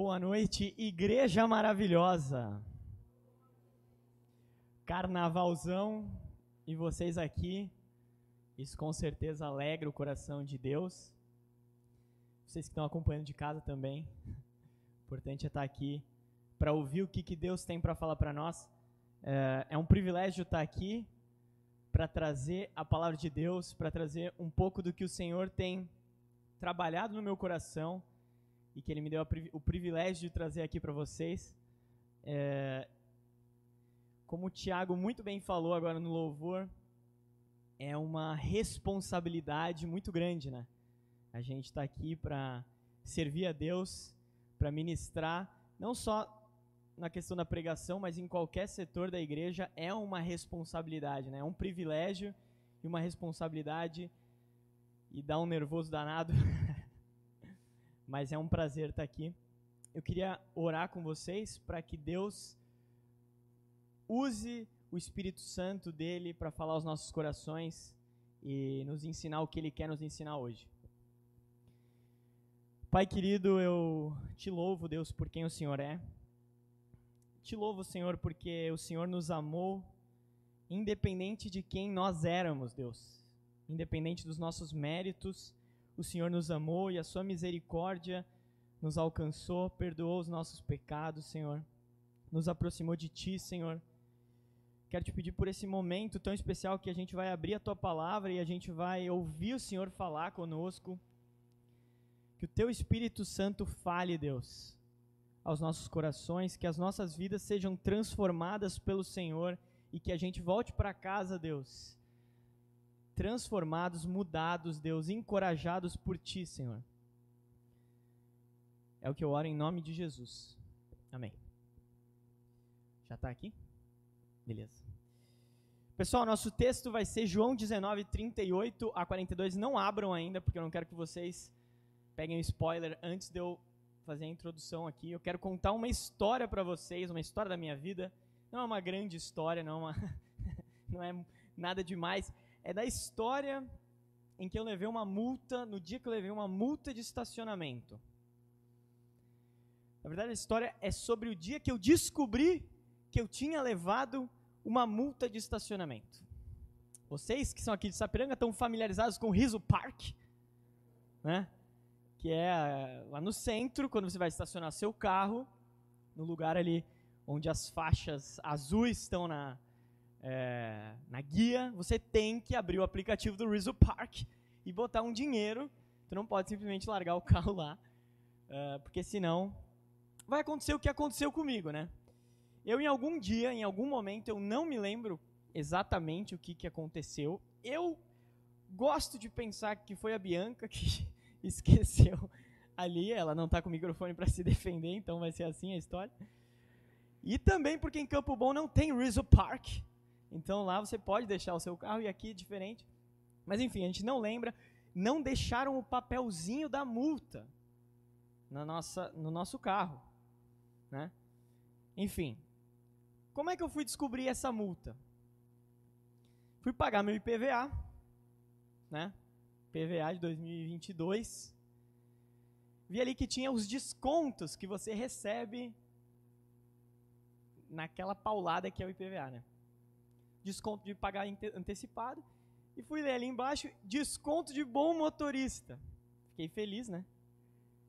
Boa noite, igreja maravilhosa. Carnavalzão e vocês aqui. Isso com certeza alegra o coração de Deus. Vocês que estão acompanhando de casa também. Importante é estar aqui para ouvir o que, que Deus tem para falar para nós. É, é um privilégio estar aqui para trazer a palavra de Deus, para trazer um pouco do que o Senhor tem trabalhado no meu coração e que Ele me deu o privilégio de trazer aqui para vocês. É, como o Tiago muito bem falou agora no louvor, é uma responsabilidade muito grande, né? A gente está aqui para servir a Deus, para ministrar, não só na questão da pregação, mas em qualquer setor da igreja é uma responsabilidade, né? É um privilégio e uma responsabilidade e dá um nervoso danado. mas é um prazer estar aqui. Eu queria orar com vocês para que Deus use o Espírito Santo dele para falar aos nossos corações e nos ensinar o que ele quer nos ensinar hoje. Pai querido, eu te louvo, Deus, por quem o Senhor é. Te louvo, Senhor, porque o Senhor nos amou independente de quem nós éramos, Deus. Independente dos nossos méritos, o Senhor nos amou e a sua misericórdia nos alcançou, perdoou os nossos pecados, Senhor. Nos aproximou de ti, Senhor. Quero te pedir por esse momento tão especial que a gente vai abrir a tua palavra e a gente vai ouvir o Senhor falar conosco. Que o teu Espírito Santo fale, Deus, aos nossos corações, que as nossas vidas sejam transformadas pelo Senhor e que a gente volte para casa, Deus, transformados, mudados, Deus, encorajados por Ti, Senhor. É o que eu oro em nome de Jesus. Amém. Já está aqui? Beleza. Pessoal, nosso texto vai ser João 19, 38 a 42. Não abram ainda, porque eu não quero que vocês peguem o spoiler antes de eu fazer a introdução aqui. Eu quero contar uma história para vocês, uma história da minha vida. Não é uma grande história, não é, uma não é nada demais é da história em que eu levei uma multa, no dia que eu levei uma multa de estacionamento. Na verdade, a história é sobre o dia que eu descobri que eu tinha levado uma multa de estacionamento. Vocês que são aqui de Sapiranga estão familiarizados com o Riso Park, né? Que é eh, lá no centro, quando você vai estacionar seu carro, no lugar ali onde as faixas azuis estão na, é, na guia, você tem que abrir o aplicativo do Rizzo Park e botar um dinheiro. Tu não pode simplesmente largar o carro lá, uh, porque senão vai acontecer o que aconteceu comigo, né? Eu, em algum dia, em algum momento, eu não me lembro exatamente o que, que aconteceu. Eu gosto de pensar que foi a Bianca que esqueceu ali. Ela não está com o microfone para se defender, então vai ser assim a história. E também porque em Campo Bom não tem Rizzo Park. Então lá você pode deixar o seu carro e aqui é diferente. Mas enfim, a gente não lembra. Não deixaram o papelzinho da multa na nossa, no nosso carro. Né? Enfim, como é que eu fui descobrir essa multa? Fui pagar meu IPVA, né? PVA de 2022. Vi ali que tinha os descontos que você recebe naquela paulada que é o IPVA, né? Desconto de pagar antecipado. E fui ler ali embaixo, desconto de bom motorista. Fiquei feliz, né?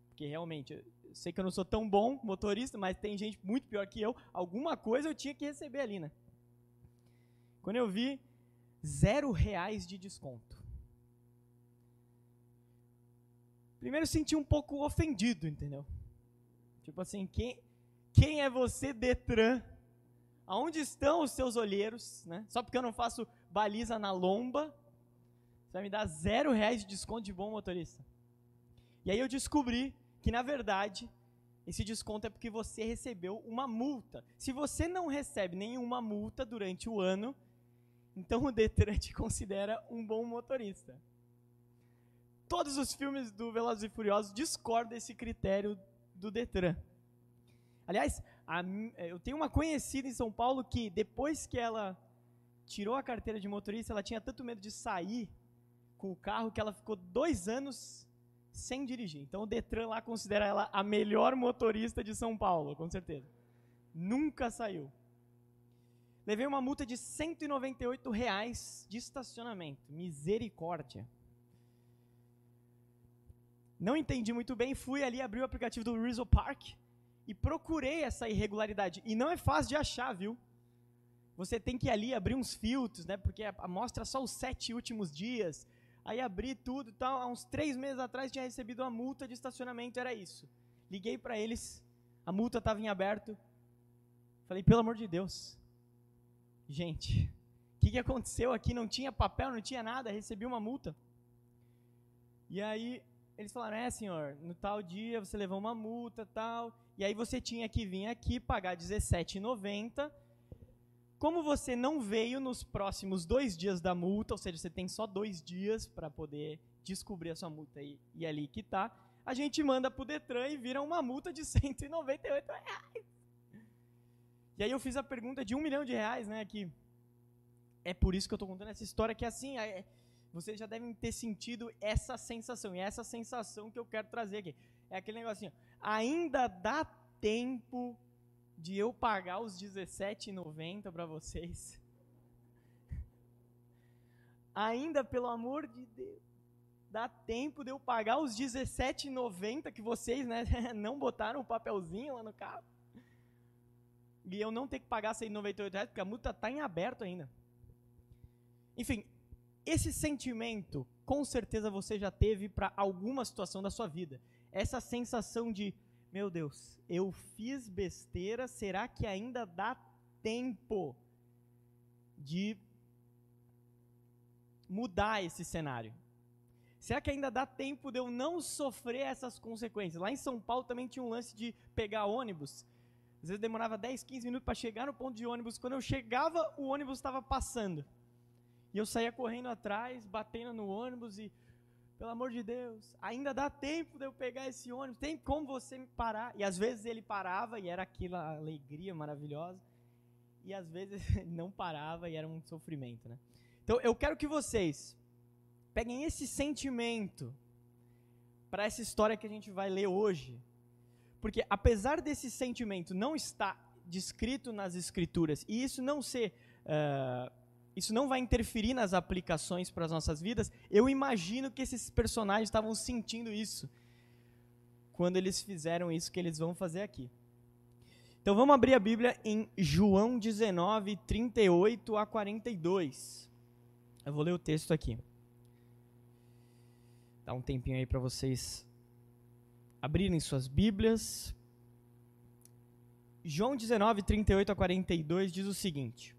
Porque realmente, eu sei que eu não sou tão bom motorista, mas tem gente muito pior que eu. Alguma coisa eu tinha que receber ali, né? Quando eu vi, zero reais de desconto. Primeiro senti um pouco ofendido, entendeu? Tipo assim, quem, quem é você, Detran, Aonde estão os seus olheiros? Né? Só porque eu não faço baliza na lomba, você vai me dar zero reais de desconto de bom motorista. E aí eu descobri que, na verdade, esse desconto é porque você recebeu uma multa. Se você não recebe nenhuma multa durante o ano, então o Detran te considera um bom motorista. Todos os filmes do Velozes e Furiosos discordam desse critério do Detran. Aliás, a, é, eu tenho uma conhecida em São Paulo que depois que ela tirou a carteira de motorista, ela tinha tanto medo de sair com o carro que ela ficou dois anos sem dirigir. Então o Detran lá considera ela a melhor motorista de São Paulo, com certeza. Nunca saiu. Levei uma multa de 198 reais de estacionamento. Misericórdia. Não entendi muito bem, fui ali, abri o aplicativo do Rizzo Park e procurei essa irregularidade. E não é fácil de achar, viu? Você tem que ir ali abrir uns filtros, né? Porque mostra só os sete últimos dias. Aí abri tudo e tal. Há uns três meses atrás tinha recebido uma multa de estacionamento, era isso. Liguei para eles, a multa estava em aberto. Falei, pelo amor de Deus. Gente, o que, que aconteceu aqui? Não tinha papel, não tinha nada, recebi uma multa. E aí eles falaram: é, senhor, no tal dia você levou uma multa tal, e aí você tinha que vir aqui pagar R$17,90. Como você não veio nos próximos dois dias da multa, ou seja, você tem só dois dias para poder descobrir a sua multa e, e ali quitar, a gente manda para o Detran e vira uma multa de 198 reais. E aí eu fiz a pergunta de um milhão de reais, né, que é por isso que eu estou contando essa história, que é assim, é, vocês já devem ter sentido essa sensação. E é essa sensação que eu quero trazer aqui. É aquele negocinho. Ainda dá tempo de eu pagar os R$17,90 para vocês? Ainda, pelo amor de Deus, dá tempo de eu pagar os R$17,90 que vocês né, não botaram o papelzinho lá no carro? E eu não ter que pagar R$198, porque a multa está em aberto ainda. Enfim, esse sentimento, com certeza você já teve para alguma situação da sua vida. Essa sensação de, meu Deus, eu fiz besteira, será que ainda dá tempo de mudar esse cenário? Será que ainda dá tempo de eu não sofrer essas consequências? Lá em São Paulo também tinha um lance de pegar ônibus. Às vezes demorava 10, 15 minutos para chegar no ponto de ônibus. Quando eu chegava, o ônibus estava passando. E eu saía correndo atrás, batendo no ônibus e, pelo amor de Deus, ainda dá tempo de eu pegar esse ônibus, tem como você me parar? E às vezes ele parava e era aquela alegria maravilhosa, e às vezes não parava e era um sofrimento, né? Então eu quero que vocês peguem esse sentimento para essa história que a gente vai ler hoje, porque apesar desse sentimento não estar descrito nas escrituras e isso não ser uh, isso não vai interferir nas aplicações para as nossas vidas, eu imagino que esses personagens estavam sentindo isso quando eles fizeram isso que eles vão fazer aqui. Então vamos abrir a Bíblia em João 19, 38 a 42. Eu vou ler o texto aqui. Dá um tempinho aí para vocês abrirem suas Bíblias. João 19, 38 a 42 diz o seguinte: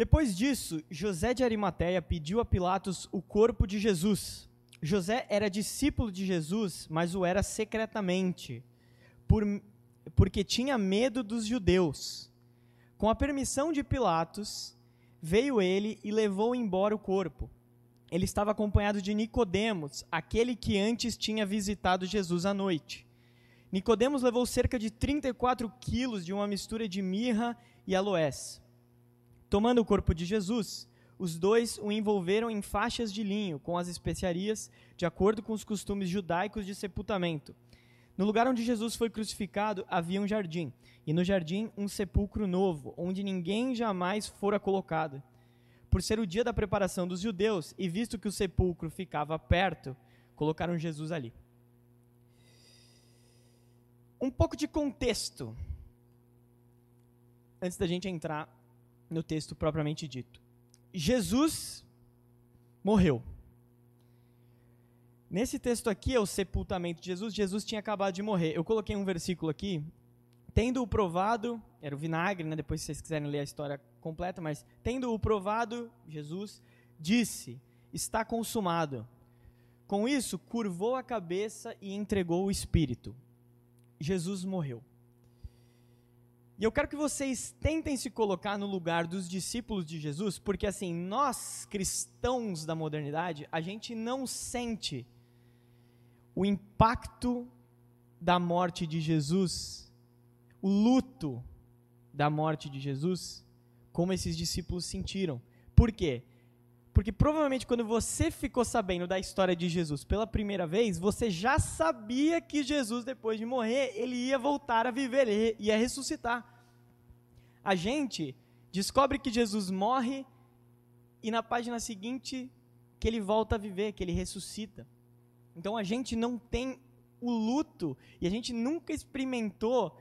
depois disso, José de Arimateia pediu a Pilatos o corpo de Jesus. José era discípulo de Jesus, mas o era secretamente, por, porque tinha medo dos judeus. Com a permissão de Pilatos, veio ele e levou embora o corpo. Ele estava acompanhado de Nicodemos, aquele que antes tinha visitado Jesus à noite. Nicodemos levou cerca de 34 quilos de uma mistura de mirra e aloés. Tomando o corpo de Jesus, os dois o envolveram em faixas de linho com as especiarias, de acordo com os costumes judaicos de sepultamento. No lugar onde Jesus foi crucificado havia um jardim, e no jardim um sepulcro novo, onde ninguém jamais fora colocado. Por ser o dia da preparação dos judeus, e visto que o sepulcro ficava perto, colocaram Jesus ali. Um pouco de contexto antes da gente entrar no texto propriamente dito. Jesus morreu. Nesse texto aqui é o sepultamento de Jesus. Jesus tinha acabado de morrer. Eu coloquei um versículo aqui. Tendo-o provado, era o vinagre, né? depois se vocês quiserem ler a história completa, mas tendo-o provado, Jesus disse: Está consumado. Com isso, curvou a cabeça e entregou o espírito. Jesus morreu. E eu quero que vocês tentem se colocar no lugar dos discípulos de Jesus, porque assim, nós cristãos da modernidade, a gente não sente o impacto da morte de Jesus, o luto da morte de Jesus, como esses discípulos sentiram. Por quê? Porque provavelmente quando você ficou sabendo da história de Jesus pela primeira vez, você já sabia que Jesus, depois de morrer, ele ia voltar a viver, ele ia ressuscitar. A gente descobre que Jesus morre e na página seguinte que ele volta a viver, que ele ressuscita. Então a gente não tem o luto e a gente nunca experimentou,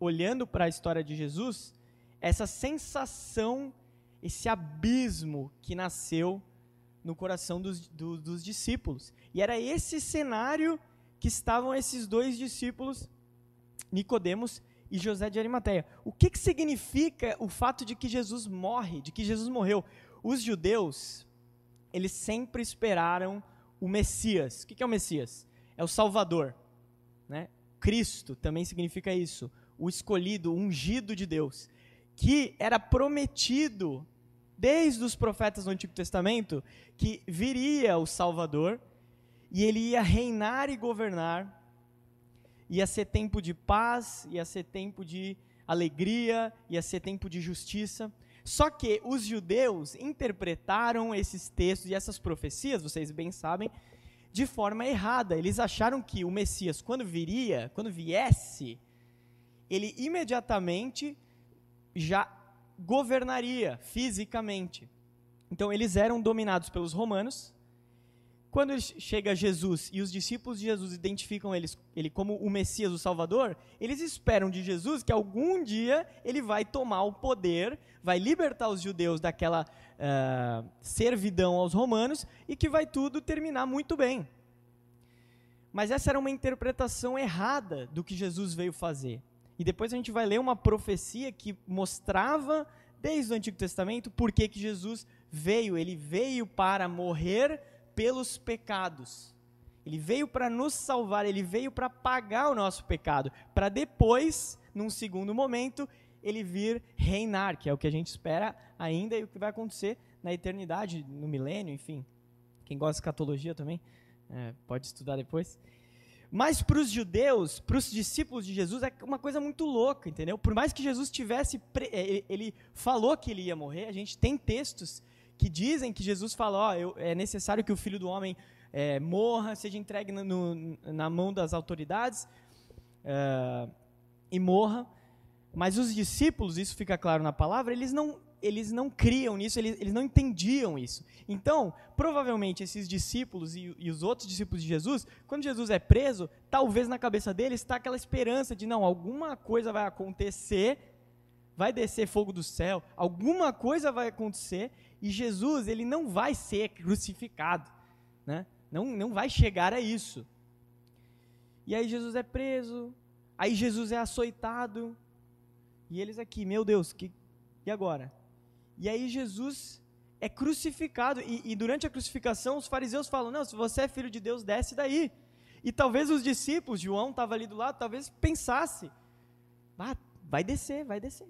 olhando para a história de Jesus, essa sensação esse abismo que nasceu no coração dos, do, dos discípulos. E era esse cenário que estavam esses dois discípulos, Nicodemos e José de Arimateia. O que, que significa o fato de que Jesus morre, de que Jesus morreu? Os judeus, eles sempre esperaram o Messias. O que, que é o Messias? É o Salvador. Né? Cristo também significa isso. O escolhido, o ungido de Deus. Que era prometido desde os profetas do Antigo Testamento, que viria o Salvador e ele ia reinar e governar. Ia ser tempo de paz, ia ser tempo de alegria, ia ser tempo de justiça. Só que os judeus interpretaram esses textos e essas profecias, vocês bem sabem, de forma errada. Eles acharam que o Messias, quando viria, quando viesse, ele imediatamente já governaria fisicamente. Então eles eram dominados pelos romanos. Quando chega Jesus e os discípulos de Jesus identificam eles, ele como o Messias, o Salvador, eles esperam de Jesus que algum dia ele vai tomar o poder, vai libertar os judeus daquela uh, servidão aos romanos e que vai tudo terminar muito bem. Mas essa era uma interpretação errada do que Jesus veio fazer. E depois a gente vai ler uma profecia que mostrava, desde o Antigo Testamento, por que Jesus veio. Ele veio para morrer pelos pecados. Ele veio para nos salvar, ele veio para pagar o nosso pecado, para depois, num segundo momento, ele vir reinar, que é o que a gente espera ainda e o que vai acontecer na eternidade, no milênio, enfim. Quem gosta de escatologia também, é, pode estudar depois. Mas para os judeus, para os discípulos de Jesus, é uma coisa muito louca, entendeu? Por mais que Jesus tivesse, é, ele falou que ele ia morrer, a gente tem textos que dizem que Jesus falou, ó, eu, é necessário que o Filho do Homem é, morra, seja entregue no, no, na mão das autoridades é, e morra. Mas os discípulos, isso fica claro na palavra, eles não eles não criam nisso, eles, eles não entendiam isso. Então, provavelmente, esses discípulos e, e, os outros discípulos de Jesus, quando Jesus é preso, talvez na cabeça deles está aquela esperança de, não, alguma coisa vai acontecer, vai descer fogo do céu, alguma coisa vai acontecer, e Jesus, ele não vai ser crucificado, né? não, não vai chegar a isso. E aí Jesus é preso, aí Jesus é açoitado, e eles aqui, meu Deus, que, e agora? E aí Jesus é crucificado. E, e, durante a crucificação, os fariseus falam: Não, se você é filho de Deus, desce daí. E talvez os discípulos, João estava ali do lado, talvez pensasse: ah, vai descer, vai descer.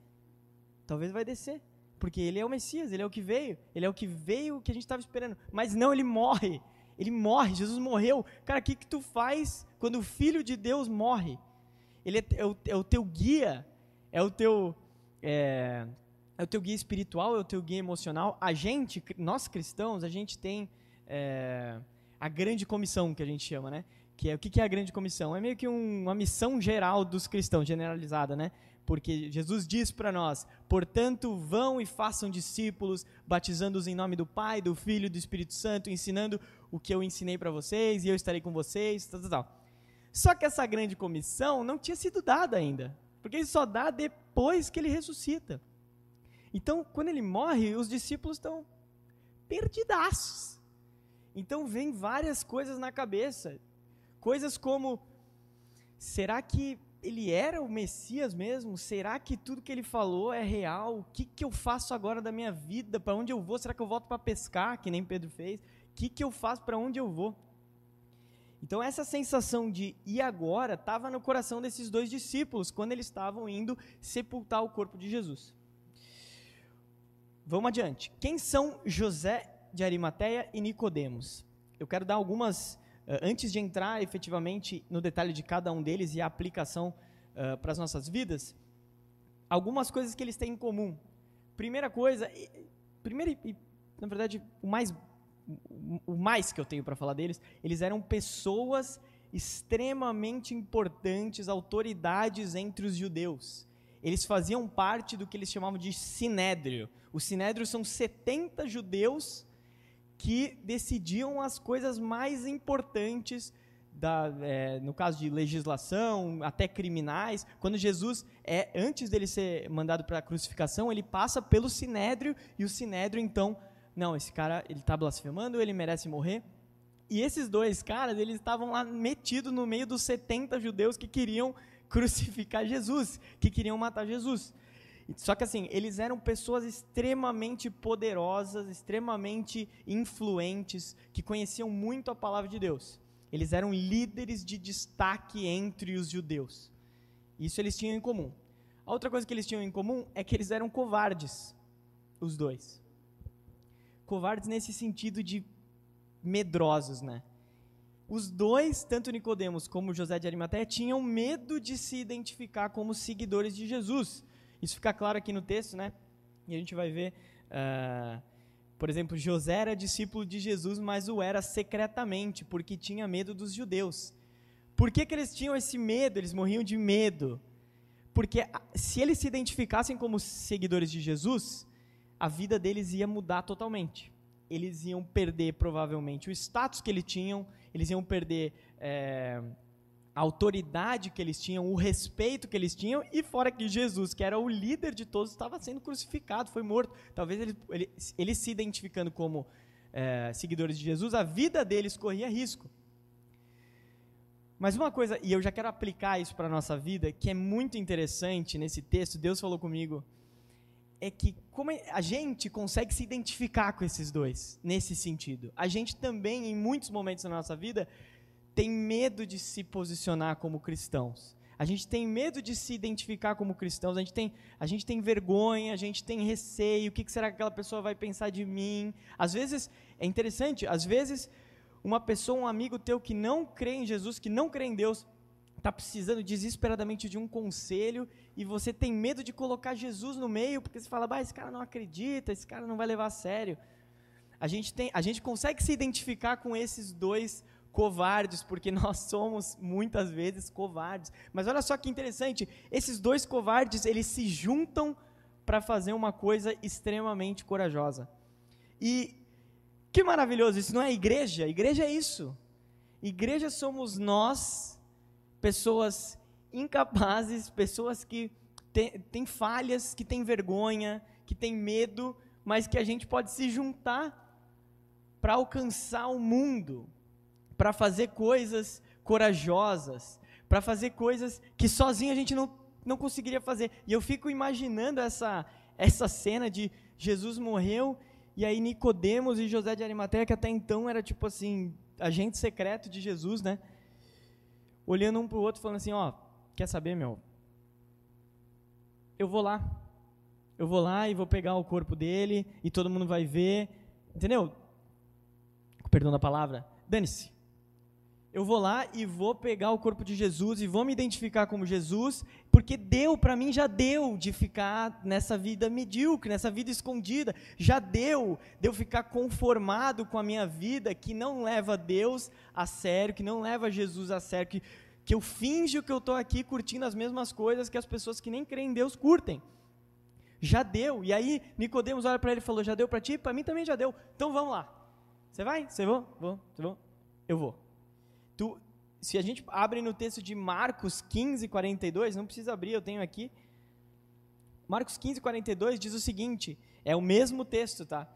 Talvez vai descer. Porque ele é o Messias, ele é o que veio. Ele é o que veio que a gente estava esperando. Mas não, ele morre. Ele morre, Jesus morreu. Cara, o que, que tu faz quando o Filho de Deus morre? Ele é, é, o, é o, teu guia, é o teu. É, é o teu guia espiritual, é o teu guia emocional. A gente, nós cristãos, a gente tem é, a grande comissão que a gente chama, né? Que é o que é a grande comissão? É meio que um, uma missão geral dos cristãos, generalizada, né? Porque Jesus diz para nós: portanto, vão e façam discípulos, batizando-os em nome do Pai, do Filho e do Espírito Santo, ensinando o que eu ensinei para vocês e eu estarei com vocês, tal, tal, tal. Só que essa grande comissão não tinha sido dada ainda, porque ele só dá depois que ele ressuscita. Então, quando ele morre, os discípulos estão perdidaços. Então, vem várias coisas na cabeça. Coisas como: será que ele era o Messias mesmo? Será que tudo que ele falou é real? O que, que eu faço agora da minha vida? Para onde eu vou? Será que eu volto para pescar, que nem Pedro fez? O que, que eu faço? Para onde eu vou? Então, essa sensação de e agora estava no coração desses dois discípulos quando eles estavam indo sepultar o corpo de Jesus. Vamos adiante. Quem são José de Arimateia e Nicodemos? Eu quero dar algumas antes de entrar efetivamente no detalhe de cada um deles e a aplicação uh, para as nossas vidas, algumas coisas que eles têm em comum. Primeira coisa, primeira e, na verdade, o mais o mais que eu tenho para falar deles, eles eram pessoas extremamente importantes, autoridades entre os judeus. Eles faziam parte do que eles chamavam de sinédrio. O sinédrio são 70 judeus que decidiam as coisas mais importantes da, é, no caso de legislação, até criminais. Quando Jesus é antes dele ser mandado para a crucificação, ele passa pelo sinédrio e o sinédrio então, não, esse cara ele está blasfemando, ele merece morrer. E esses dois caras, eles estavam lá metidos no meio dos 70 judeus que queriam crucificar Jesus, que queriam matar Jesus. Só que assim, eles eram pessoas extremamente poderosas, extremamente influentes, que conheciam muito a palavra de Deus. Eles eram líderes de destaque entre os judeus. Isso eles tinham em comum. A outra coisa que eles tinham em comum é que eles eram covardes, os dois. Covardes nesse sentido de medrosos, né? Os dois, tanto Nicodemos como José de Arimateia, tinham medo de se identificar como seguidores de Jesus. Isso fica claro aqui no texto, né? E a gente vai ver, uh, por exemplo, José era discípulo de Jesus, mas o era secretamente, porque tinha medo dos judeus. Por que, que eles tinham esse medo? Eles morriam de medo. Porque se eles se identificassem como seguidores de Jesus, a vida deles ia mudar totalmente. Eles iam perder, provavelmente, o status que eles tinham, eles iam perder é, a autoridade que eles tinham, o respeito que eles tinham, e fora que Jesus, que era o líder de todos, estava sendo crucificado, foi morto. Talvez eles, ele, eles se identificando como é, seguidores de Jesus, a vida deles corria risco. Mas uma coisa, e eu já quero aplicar isso para a nossa vida, que é muito interessante nesse texto, Deus falou comigo, é que como a gente consegue se identificar com esses dois, nesse sentido. A gente também, em muitos momentos da nossa vida, tem medo de se posicionar como cristãos. A gente tem medo de se identificar como cristãos, a gente tem, a gente tem vergonha, a gente tem receio, o que, que será que aquela pessoa vai pensar de mim? Às vezes, é interessante, às vezes, uma pessoa, um amigo teu que não crê em Jesus, que não crê em Deus, está precisando desesperadamente de um conselho e você tem medo de colocar Jesus no meio, porque você fala, bah, esse cara não acredita, esse cara não vai levar a sério. A gente, tem, a gente consegue se identificar com esses dois covardes, porque nós somos muitas vezes covardes. Mas olha só que interessante, esses dois covardes, eles se juntam para fazer uma coisa extremamente corajosa. E que maravilhoso, isso não é igreja, igreja é isso. Igreja somos nós, pessoas incapazes, pessoas que têm falhas, que têm vergonha, que têm medo, mas que a gente pode se juntar para alcançar o mundo, para fazer coisas corajosas, para fazer coisas que sozinho a gente não, não conseguiria fazer. E eu fico imaginando essa, essa cena de Jesus morreu e aí Nicodemos e José de Arimateia, que até então era tipo assim, agente secreto de Jesus, né? Olhando um para o outro, falando assim, ó, quer saber, meu? Eu vou lá. Eu vou lá e vou pegar o corpo dele e todo mundo vai ver. Entendeu? Perdão da palavra. Dane-se eu vou lá e vou pegar o corpo de Jesus e vou me identificar como Jesus, porque deu para mim, já deu de ficar nessa vida medíocre, nessa vida escondida, já deu de eu ficar conformado com a minha vida que não leva Deus a sério, que não leva Jesus a sério, que, que eu finjo que eu estou aqui curtindo as mesmas coisas que as pessoas que nem creem em Deus curtem. Já deu. E aí Nicodemos olha para ele e falou: "Já deu para ti? Para mim também já deu. Então vamos lá. Você vai? Você vou? Vou. Você vou? Eu vou. Tu, se a gente abre no texto de Marcos 15, 42, não precisa abrir, eu tenho aqui. Marcos 15, 42 diz o seguinte: é o mesmo texto, tá?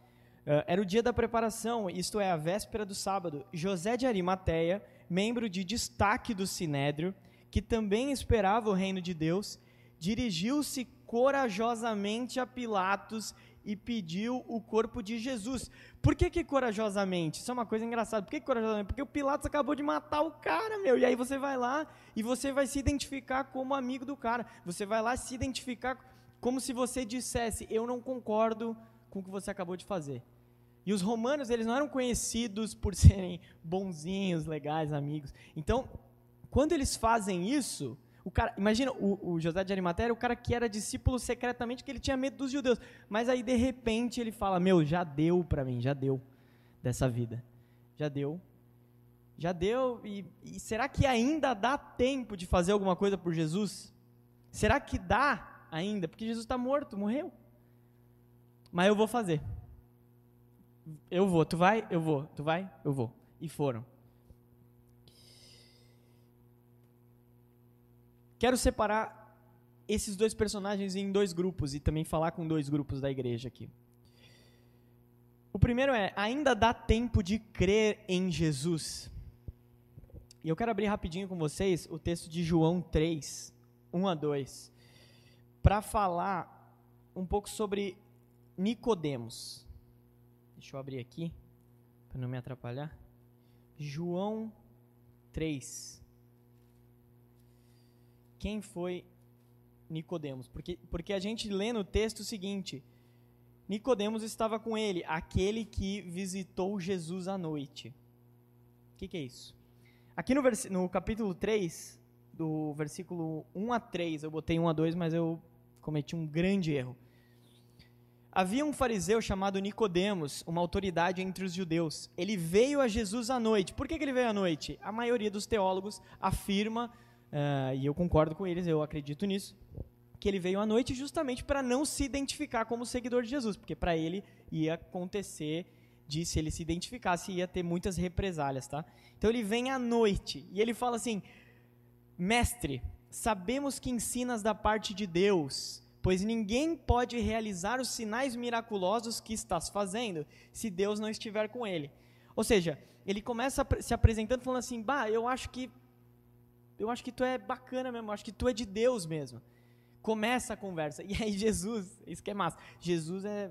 Uh, era o dia da preparação, isto é, a véspera do sábado. José de Arimateia, membro de destaque do sinédrio, que também esperava o reino de Deus, dirigiu-se corajosamente a Pilatos e pediu o corpo de Jesus. Por que, que corajosamente? Isso é uma coisa engraçada. Por que, que corajosamente? Porque o Pilatos acabou de matar o cara, meu. E aí você vai lá e você vai se identificar como amigo do cara. Você vai lá se identificar como se você dissesse: Eu não concordo com o que você acabou de fazer. E os romanos, eles não eram conhecidos por serem bonzinhos, legais, amigos. Então, quando eles fazem isso, o cara, imagina, o, o José de Arimateia o cara que era discípulo secretamente, que ele tinha medo dos judeus. Mas aí, de repente, ele fala: Meu, já deu para mim, já deu. dessa vida. Já deu. Já deu. E, e será que ainda dá tempo de fazer alguma coisa por Jesus? Será que dá ainda? Porque Jesus está morto, morreu. Mas eu vou fazer. Eu vou. Tu vai? Eu vou. Tu vai? Eu vou. E foram. Quero separar esses dois personagens em dois grupos e também falar com dois grupos da igreja aqui. O primeiro é: ainda dá tempo de crer em Jesus. E eu quero abrir rapidinho com vocês o texto de João 3, 1 a 2, para falar um pouco sobre Nicodemos. Deixa eu abrir aqui para não me atrapalhar. João 3. Quem foi Nicodemos? Porque, porque a gente lê no texto o seguinte: Nicodemos estava com ele, aquele que visitou Jesus à noite. O que, que, é isso? Aqui no, no capítulo 3, do versículo 1 a 3, eu botei 1 a 2, mas eu cometi um grande erro. Havia um fariseu chamado Nicodemos, uma autoridade entre os judeus. Ele veio a Jesus à noite. Por que, que ele veio à noite? A maioria dos teólogos afirma, uh, e eu concordo com eles, eu acredito nisso, que ele veio à noite justamente para não se identificar como seguidor de Jesus, porque para ele ia acontecer de se ele se identificasse ia ter muitas represálias, tá? Então ele vem à noite e ele fala assim: Mestre, sabemos que ensinas da parte de Deus, pois ninguém pode realizar os sinais miraculosos que estás fazendo se Deus não estiver com ele. Ou seja, ele começa se apresentando falando assim: "Bah, eu acho que eu acho que tu é bacana mesmo, eu acho que tu é de Deus mesmo". Começa a conversa. E aí Jesus, isso que é massa. Jesus é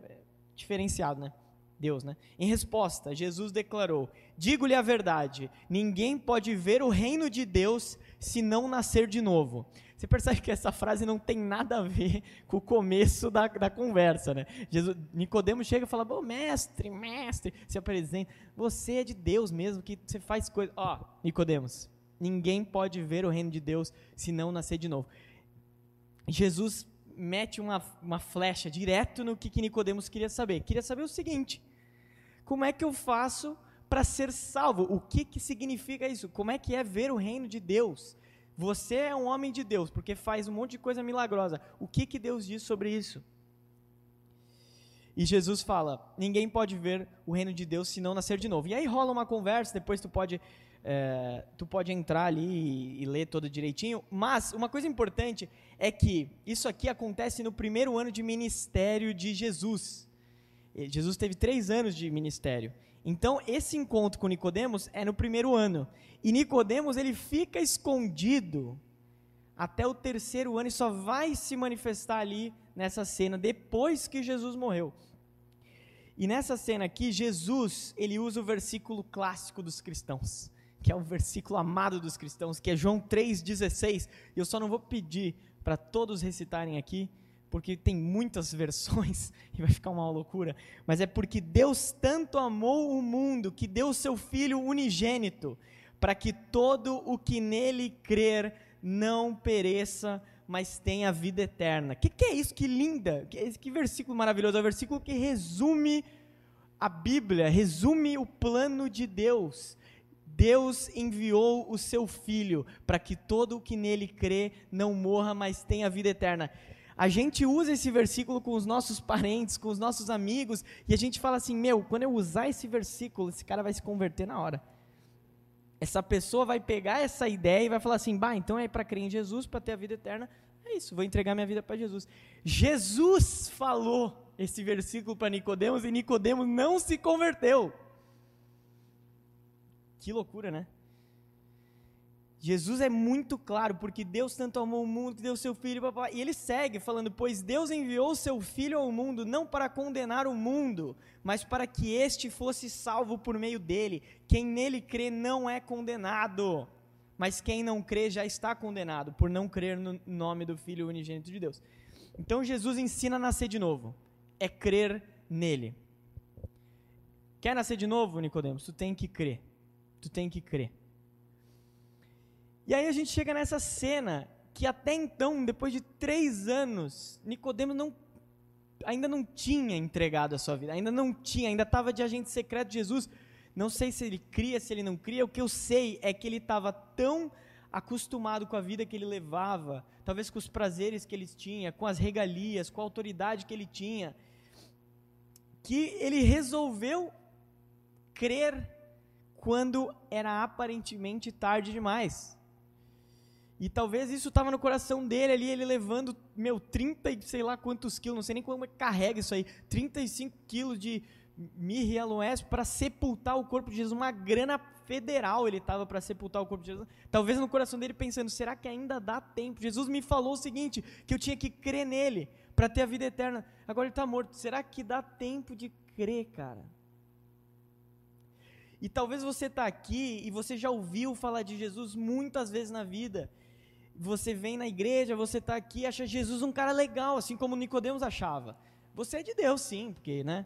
diferenciado, né? Deus, né? Em resposta, Jesus declarou: Digo-lhe a verdade, ninguém pode ver o reino de Deus se não nascer de novo. Você percebe que essa frase não tem nada a ver com o começo da, da conversa, né? Jesus, Nicodemos chega e fala: "Bom, mestre, mestre, se apresenta. Você é de Deus mesmo, que você faz coisa. Ó, Nicodemos, ninguém pode ver o reino de Deus se não nascer de novo. Jesus mete uma, uma flecha direto no que, que Nicodemos queria saber. Queria saber o seguinte: como é que eu faço para ser salvo? O que, que significa isso? Como é que é ver o reino de Deus? Você é um homem de Deus, porque faz um monte de coisa milagrosa. O que, que Deus diz sobre isso? E Jesus fala: ninguém pode ver o reino de Deus se não nascer de novo. E aí rola uma conversa, depois tu pode é, tu pode entrar ali e, e, ler todo direitinho, mas uma coisa importante é que isso aqui acontece no primeiro ano de ministério de Jesus. Jesus teve três anos de ministério. Então, esse encontro com Nicodemos é no primeiro ano. E Nicodemos ele fica escondido até o terceiro ano e só vai se manifestar ali nessa cena depois que Jesus morreu. E nessa cena aqui, Jesus ele usa o versículo clássico dos cristãos que é um versículo amado dos cristãos, que é João 3,16. Eu só não vou pedir para todos recitarem aqui, porque tem muitas versões e vai ficar uma loucura. Mas é porque Deus tanto amou o mundo que deu o seu Filho unigênito, para que todo o que nele crer não pereça, mas tenha vida eterna. O que, que, é isso? Que linda! Que, que versículo maravilhoso! É o versículo que resume a Bíblia, resume o plano de Deus. Deus enviou o seu Filho para que todo o que nele crê não morra, mas tenha vida eterna. A gente usa esse versículo com os nossos parentes, com os nossos amigos, e a gente fala assim: meu, quando eu usar esse versículo, esse cara vai se converter na hora. Essa pessoa vai pegar essa ideia e vai falar assim: bah, então é para crer em Jesus, para ter a vida eterna. É isso, vou entregar minha vida para Jesus. Jesus falou esse versículo para Nicodemos e Nicodemos não se converteu. Que loucura, né? Jesus é muito claro, porque Deus tanto amou o mundo que deu seu filho, papai. e ele segue falando: Pois Deus enviou seu filho ao mundo, não para condenar o mundo, mas para que este fosse salvo por meio dele. Quem nele crê não é condenado, mas quem não crê já está condenado, por não crer no nome do Filho unigênito de Deus. Então Jesus ensina a nascer de novo, é crer nele. Quer nascer de novo, Nicodemos? Tu tem que crer. Tu tem que crer. E aí a gente chega nessa cena que até então, depois de três anos, Nicodemos não ainda não tinha entregado a sua vida, ainda não tinha, ainda estava de agente secreto de Jesus. Não sei se ele cria, se ele não cria. O que eu sei é que ele estava tão acostumado com a vida que ele levava, talvez com os prazeres que ele tinha, com as regalias, com a autoridade que ele tinha, que ele resolveu crer quando era aparentemente tarde demais. E talvez isso estava no coração dele ali, ele levando, meu, 30 e sei lá quantos quilos, não sei nem como é carrega isso aí, 35 quilos de mirra e para sepultar o corpo de Jesus, uma grana federal ele estava para sepultar o corpo de Jesus. Talvez no coração dele pensando, será que ainda dá tempo? Jesus me falou o seguinte, que eu tinha que crer nele para ter a vida eterna. Agora ele está morto, será que dá tempo de crer, cara? E talvez você está aqui e você já ouviu falar de Jesus muitas vezes na vida. Você vem na igreja, você está aqui, acha Jesus um cara legal, assim como Nicodemos achava. Você é de Deus, sim, porque, né?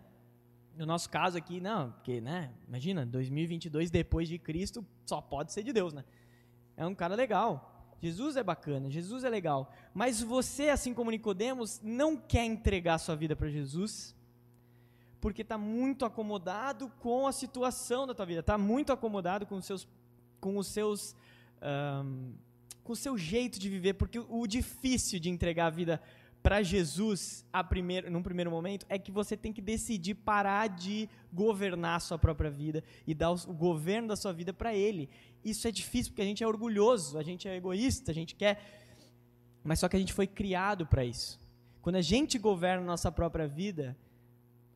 No nosso caso aqui, não, porque, né? Imagina, 2022 depois de Cristo, só pode ser de Deus, né? É um cara legal. Jesus é bacana, Jesus é legal. Mas você, assim como Nicodemos, não quer entregar sua vida para Jesus porque está muito acomodado com a situação da tua vida, está muito acomodado com os seus, com os seus, um, com o seu jeito de viver, porque o, difícil de entregar a vida para Jesus, a primeiro, num primeiro momento, é que você tem que decidir parar de governar a sua própria vida e dar o governo da sua vida para Ele. Isso é difícil porque a gente é orgulhoso, a gente é egoísta, a gente quer, mas só que a gente foi criado para isso. Quando a gente governa a nossa própria vida,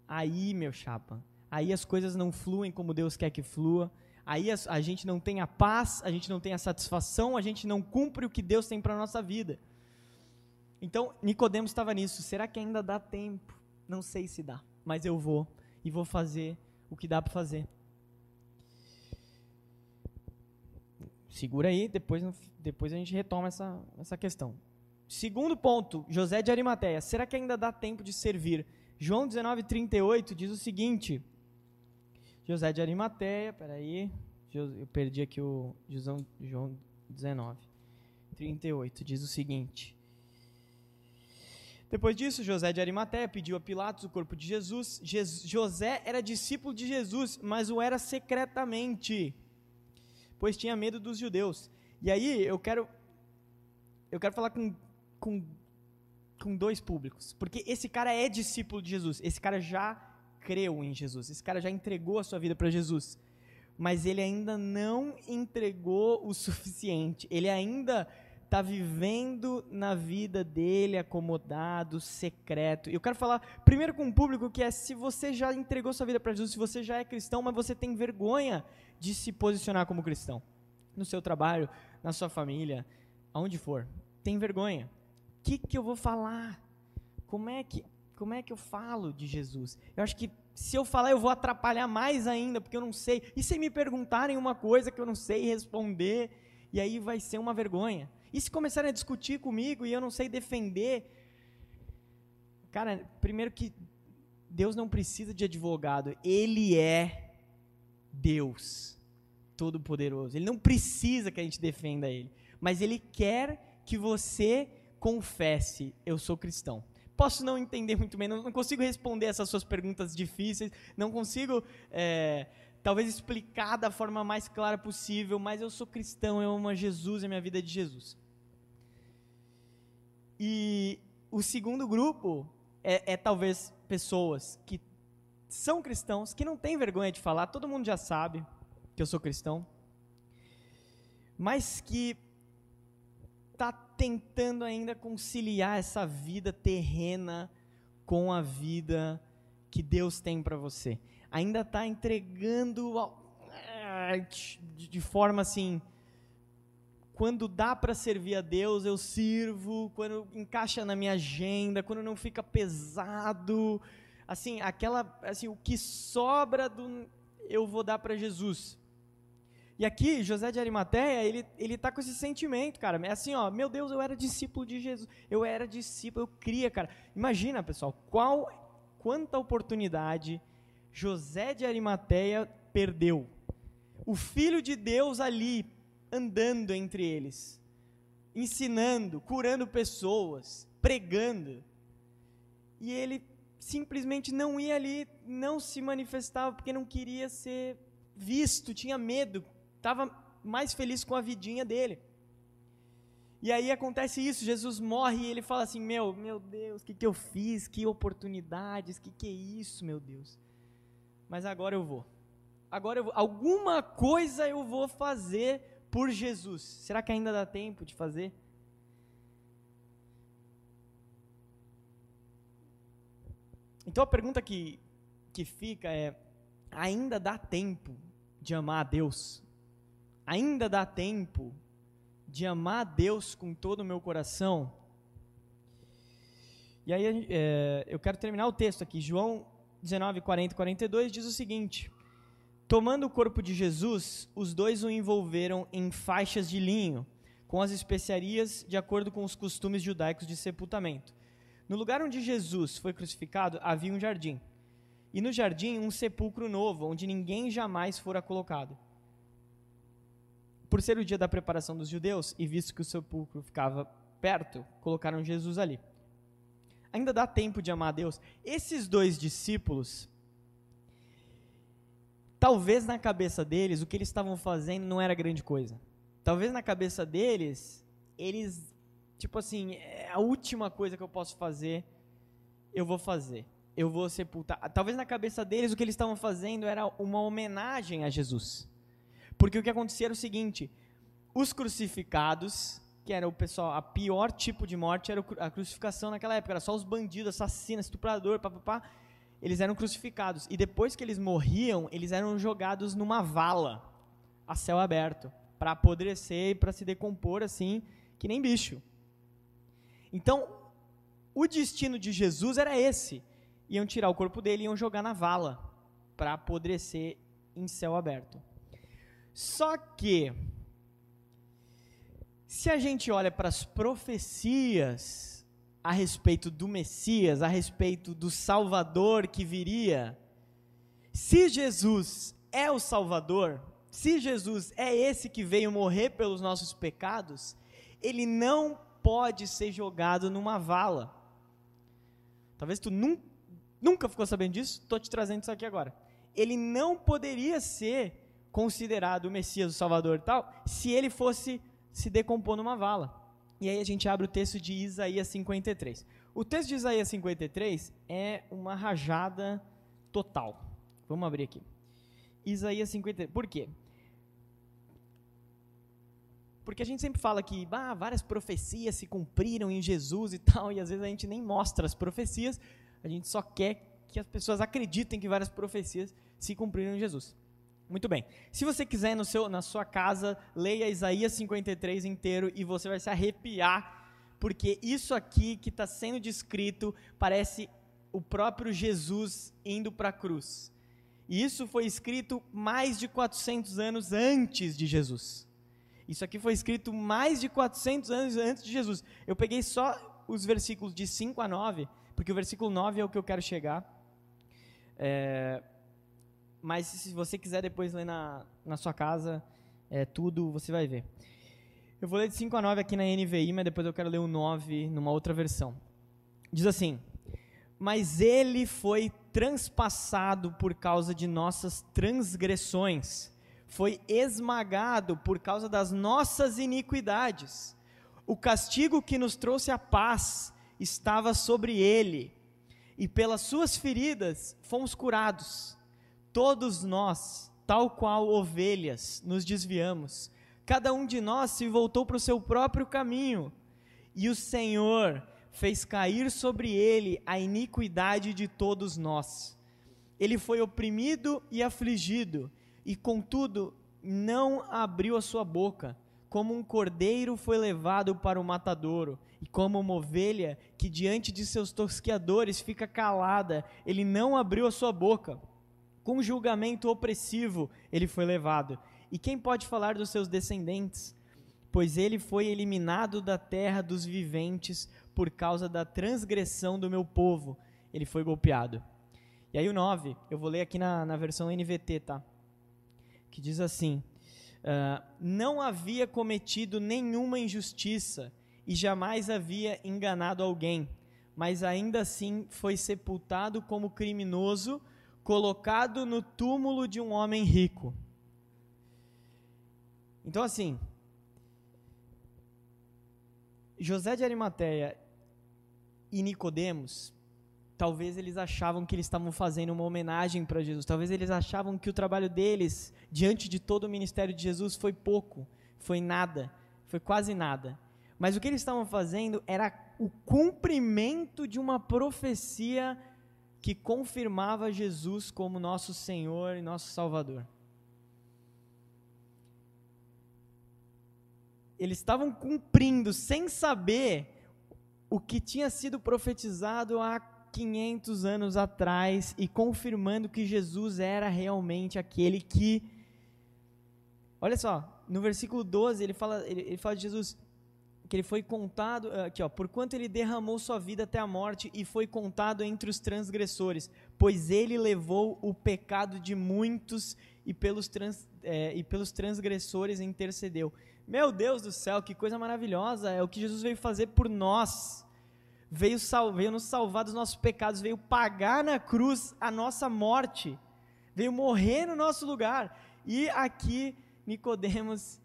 aí, meu chapa, aí as coisas não fluem como Deus quer que flua. Aí a, a gente não tem a paz, a gente não tem a satisfação, a gente não cumpre o que Deus tem para nossa vida. Então, Nicodemos estava nisso. Será que ainda dá tempo? Não sei se dá, mas eu vou e vou fazer o que dá para fazer. Segura aí, depois, depois a gente retoma essa, essa questão. Segundo ponto, José de Arimateia. Será que ainda dá tempo de servir? João 19:38 diz o seguinte: José de Arimateia, peraí, eu perdi aqui o João 19, 38, diz o seguinte. Depois disso, José de Arimateia pediu a Pilatos o corpo de Jesus. José era discípulo de Jesus, mas o era secretamente, pois tinha medo dos judeus. E aí eu quero eu quero falar com, com com dois públicos. Porque esse cara é discípulo de Jesus. Esse cara já creu em Jesus. Esse cara já entregou a sua vida para Jesus. Mas ele ainda não entregou o suficiente. Ele ainda está vivendo na vida dele acomodado, secreto. E eu quero falar primeiro com um público que é se você já entregou sua vida para Jesus, se você já é cristão, mas você tem vergonha de se posicionar como cristão. No seu trabalho, na sua família, aonde for. Tem vergonha que, que eu vou falar? Como é que, como é que eu falo de Jesus? Eu acho que se eu falar, eu vou atrapalhar mais ainda, porque eu não sei. E se me perguntarem uma coisa que eu não sei responder, e aí vai ser uma vergonha. E se começarem a discutir comigo e eu não sei defender? Cara, primeiro que Deus não precisa de advogado, Ele é Deus Todo-Poderoso. Ele não precisa que a gente defenda Ele, mas Ele quer que você confesse, eu sou cristão. Posso não entender muito bem, não consigo responder essas suas perguntas difíceis, não consigo é, talvez explicar da forma mais clara possível, mas eu sou cristão, eu amo a Jesus a minha vida é de Jesus. E o segundo grupo é, é talvez pessoas que são cristãos, que não têm vergonha de falar, todo mundo já sabe que eu sou cristão, mas que tentando ainda conciliar essa vida terrena com a vida que Deus tem para você. Ainda está entregando de forma assim. Quando dá para servir a Deus, eu sirvo. Quando encaixa na minha agenda, quando não fica pesado, assim, aquela, assim, o que sobra do eu vou dar para Jesus. E aqui, José de Arimateia, ele, ele tá com esse sentimento, cara. É assim, ó, meu Deus, eu era discípulo de Jesus. Eu era discípulo, eu cria, cara. Imagina, pessoal, qual, quanta oportunidade José de Arimateia perdeu. O Filho de Deus ali, andando entre eles, ensinando, curando pessoas, pregando. E ele simplesmente não ia ali, não se manifestava porque não queria ser visto, tinha medo, estava mais feliz com a vidinha dele. E aí acontece isso, Jesus morre e ele fala assim: Meu, meu Deus, o que, que eu fiz? Que oportunidades, o que, que é isso, meu Deus? Mas agora eu vou. Agora eu vou. Alguma coisa eu vou fazer por Jesus. Será que ainda dá tempo de fazer? Então a pergunta que, que fica é: ainda dá tempo de amar a Deus? Ainda dá tempo de amar a Deus com todo o meu coração? E aí é, eu quero terminar o texto aqui. João 19, 40 e 42 diz o seguinte: Tomando o corpo de Jesus, os dois o envolveram em faixas de linho, com as especiarias de acordo com os costumes judaicos de sepultamento. No lugar onde Jesus foi crucificado havia um jardim. E no jardim um sepulcro novo, onde ninguém jamais fora colocado. Por ser o dia da preparação dos judeus, e visto que o sepulcro ficava perto, colocaram Jesus ali. Ainda dá tempo de amar a Deus. Esses dois discípulos, talvez na cabeça deles, o que eles estavam fazendo não era grande coisa. Talvez na cabeça deles, eles tipo assim, é a última coisa que eu posso fazer, eu vou fazer. Eu vou sepultar. Talvez na cabeça deles o que eles estavam fazendo era uma homenagem a Jesus. Porque o que acontecia era o seguinte: os crucificados, que era o pessoal, a pior tipo de morte era a crucificação naquela época, era só os bandidos, assassinos, estuprador, papapá. Eles eram crucificados. E depois que eles morriam, eles eram jogados numa vala, a céu aberto, para apodrecer e para se decompor assim, que nem bicho. Então, o destino de Jesus era esse: iam tirar o corpo dele e iam jogar na vala para apodrecer em céu aberto. Só que, se a gente olha para as profecias a respeito do Messias, a respeito do Salvador que viria, se Jesus é o Salvador, se Jesus é esse que veio morrer pelos nossos pecados, ele não pode ser jogado numa vala. Talvez tu nunca, nunca ficou sabendo disso, estou te trazendo isso aqui agora. Ele não poderia ser considerado o Messias, o Salvador e tal, se ele fosse se decompor numa vala. E aí a gente abre o texto de Isaías 53. O texto de Isaías 53 é uma rajada total. Vamos abrir aqui. Isaías 53. Por quê? Porque a gente sempre fala que várias profecias se cumpriram em Jesus e tal, e às vezes a gente nem mostra as profecias, a gente só quer que as pessoas acreditem que várias profecias se cumpriram em Jesus. Muito bem. Se você quiser no seu, na sua casa, leia Isaías 53 inteiro e você vai se arrepiar, porque isso aqui que está sendo descrito parece o próprio Jesus indo para a cruz. E isso foi escrito mais de 400 anos antes de Jesus. Isso aqui foi escrito mais de 400 anos antes de Jesus. Eu peguei só os versículos de 5 a 9, porque o versículo 9 é o que eu quero chegar. É, mas se você quiser depois ler na, na sua casa, é, tudo, você vai ver. Eu vou ler de 5 a 9 aqui na NVI, mas depois eu quero ler o 9 numa outra versão. Diz assim: Mas ele foi transpassado por causa de nossas transgressões foi esmagado por causa das nossas iniquidades. O castigo que nos trouxe a paz estava sobre ele, e pelas suas feridas fomos curados. Todos nós, tal qual ovelhas, nos desviamos. Cada um de nós se voltou para o seu próprio caminho, e o Senhor fez cair sobre ele a iniquidade de todos nós. Ele foi oprimido e afligido e contudo não abriu a sua boca. Como um cordeiro foi levado para o matadouro, e como uma ovelha que diante de seus tosqueadores fica calada, ele não abriu a sua boca. Com julgamento opressivo ele foi levado. E quem pode falar dos seus descendentes? Pois ele foi eliminado da terra dos viventes por causa da transgressão do meu povo. Ele foi golpeado. E aí o 9, eu vou ler aqui na, na versão NVT, tá? que diz assim: uh, Não havia cometido nenhuma injustiça e jamais havia enganado alguém, mas ainda assim foi sepultado como criminoso, colocado no túmulo de um homem rico. Então, assim, José de Arimateia e Nicodemos, talvez eles achavam que eles estavam fazendo uma homenagem para Jesus. Talvez eles achavam que o trabalho deles diante de todo o ministério de Jesus foi pouco, foi nada, foi quase nada. Mas o que eles estavam fazendo era o cumprimento de uma profecia que confirmava Jesus como nosso Senhor e nosso Salvador. Eles estavam cumprindo sem saber o que tinha sido profetizado há 500 anos atrás e confirmando que Jesus era realmente aquele que. Olha só, no versículo 12 ele fala, ele, ele fala de Jesus que ele foi contado, eh, aqui ó, porquanto ele derramou sua vida até a morte e foi contado entre os transgressores, pois ele levou o pecado de muitos e pelos, trans, é, e pelos transgressores intercedeu. Meu Deus do céu, que coisa maravilhosa! É o que Jesus veio fazer por nós veio, sal, veio nos salvar dos nossos pecados, veio pagar na cruz a nossa morte, veio morrer no nosso lugar. E aqui Nicodemos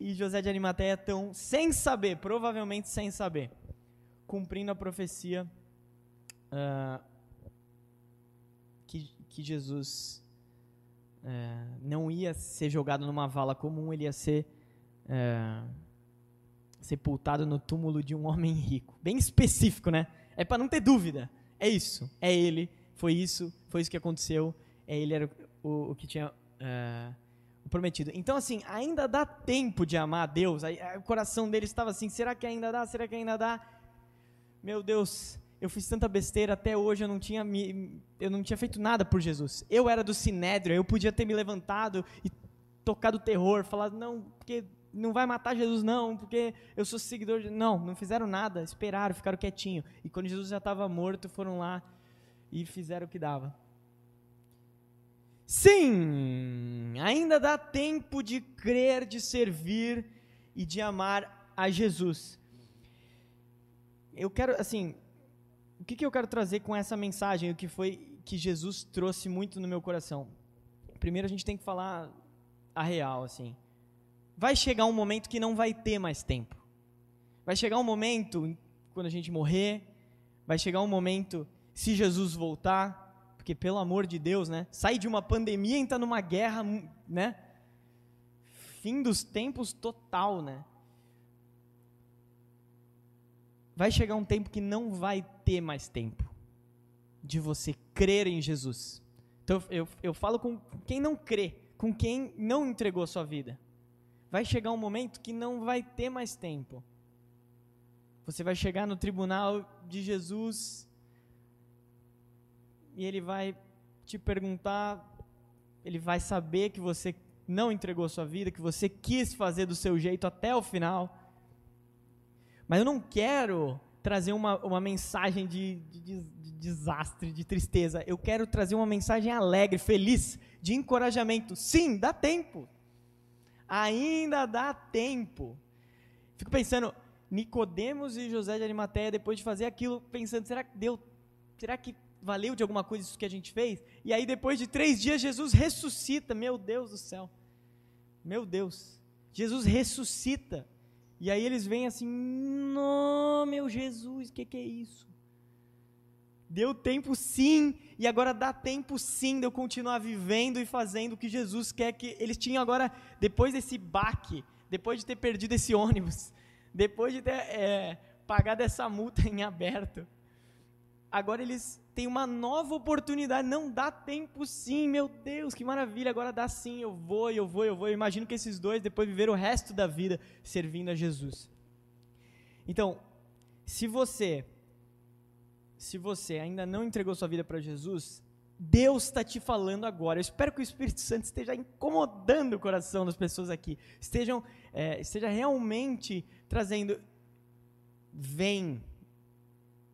e José de Arimateia estão sem saber, provavelmente sem saber, cumprindo a profecia uh, que, que Jesus uh, não ia ser jogado numa vala comum, ele ia ser uh, sepultado no túmulo de um homem rico. Bem específico, né? É para não ter dúvida. É isso. É ele. Foi isso. Foi isso que aconteceu. É ele era o, o que tinha uh, prometido. Então, assim, ainda dá tempo de amar a Deus. O coração dele estava assim: será que ainda dá? Será que ainda dá? Meu Deus, eu fiz tanta besteira até hoje. Eu não tinha me, eu não tinha feito nada por Jesus. Eu era do sinédrio. Eu podia ter me levantado e tocado terror, falado não, porque não vai matar Jesus não, porque eu sou seguidor de... Não, não fizeram nada, esperaram, ficaram quietinho. E quando Jesus já estava morto, foram lá e fizeram o que dava. Sim, ainda dá tempo de crer, de servir e de amar a Jesus. Eu quero, assim, o que, que eu quero trazer com essa mensagem, o que foi que Jesus trouxe muito no meu coração? Primeiro a gente tem que falar a real, assim vai chegar um momento que não vai ter mais tempo. Vai chegar um momento, quando a gente morrer, vai chegar um momento, se Jesus voltar, porque pelo amor de Deus, né? Sai de uma pandemia e entra numa guerra, né? Fim dos tempos total, né? Vai chegar um tempo que não vai ter mais tempo de você crer em Jesus. Então eu, eu falo com quem não crê, com quem não entregou sua vida vai chegar um momento que não vai ter mais tempo. Você vai chegar no tribunal de Jesus e ele vai te perguntar, ele vai saber que você não entregou sua vida, que você quis fazer do seu jeito até o final. Mas eu não quero trazer uma, uma mensagem de, de, de desastre, de tristeza. Eu quero trazer uma mensagem alegre, feliz, de encorajamento. Sim, dá tempo ainda dá tempo. Fico pensando, Nicodemos e José de Arimateia, depois de fazer aquilo, pensando, será que deu, será que valeu de alguma coisa isso que a gente fez? E aí depois de três dias Jesus ressuscita, meu Deus do céu, meu Deus, Jesus ressuscita, e aí eles vêm assim, não, meu Jesus, o que, que é isso? Deu tempo sim, e agora dá tempo sim de eu continuar vivendo e fazendo o que Jesus quer que eles tinham agora, depois desse baque, depois de ter perdido esse ônibus, depois de ter é, pagado essa multa em aberto, agora eles têm uma nova oportunidade, não dá tempo sim, meu Deus, que maravilha, agora dá sim, eu vou, eu vou, eu vou, eu imagino que esses dois depois viveram o resto da vida servindo a Jesus. Então, se você se você ainda não entregou sua vida para Jesus, Deus está te falando agora. Eu espero que o Espírito Santo esteja incomodando o coração das pessoas aqui, estejam, é, esteja realmente trazendo, vem,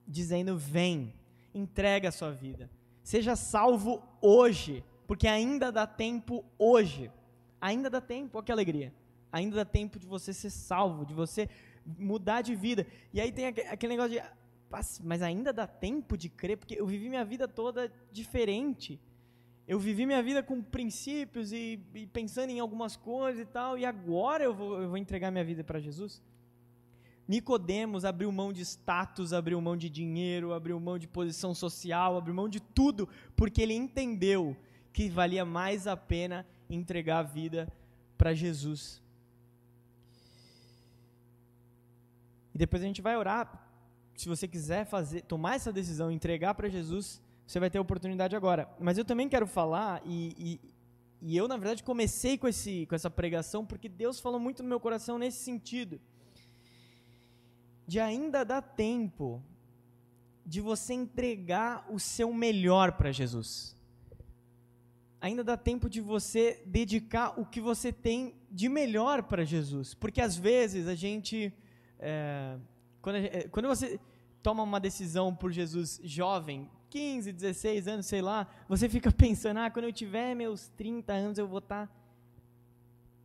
dizendo vem, entrega a sua vida, seja salvo hoje, porque ainda dá tempo hoje, ainda dá tempo, olha que alegria, ainda dá tempo de você ser salvo, de você mudar de vida. E aí tem aquele negócio de mas ainda dá tempo de crer, porque eu vivi minha vida toda diferente. Eu vivi minha vida com princípios e, e pensando em algumas coisas e tal, e agora eu vou, eu vou entregar minha vida para Jesus? Nicodemos abriu mão de status, abriu mão de dinheiro, abriu mão de posição social, abriu mão de tudo, porque ele entendeu que valia mais a pena entregar a vida para Jesus. E depois a gente vai orar. Se você quiser fazer, tomar essa decisão, entregar para Jesus, você vai ter a oportunidade agora. Mas eu também quero falar, e, e, e eu, na verdade, comecei com, esse, com essa pregação porque Deus falou muito no meu coração nesse sentido. De ainda dar tempo de você entregar o seu melhor para Jesus. Ainda dá tempo de você dedicar o que você tem de melhor para Jesus. Porque às vezes a gente. É, quando, a, quando você toma uma decisão por Jesus jovem, 15, 16 anos, sei lá, você fica pensando, ah, quando eu tiver meus 30 anos eu vou estar tá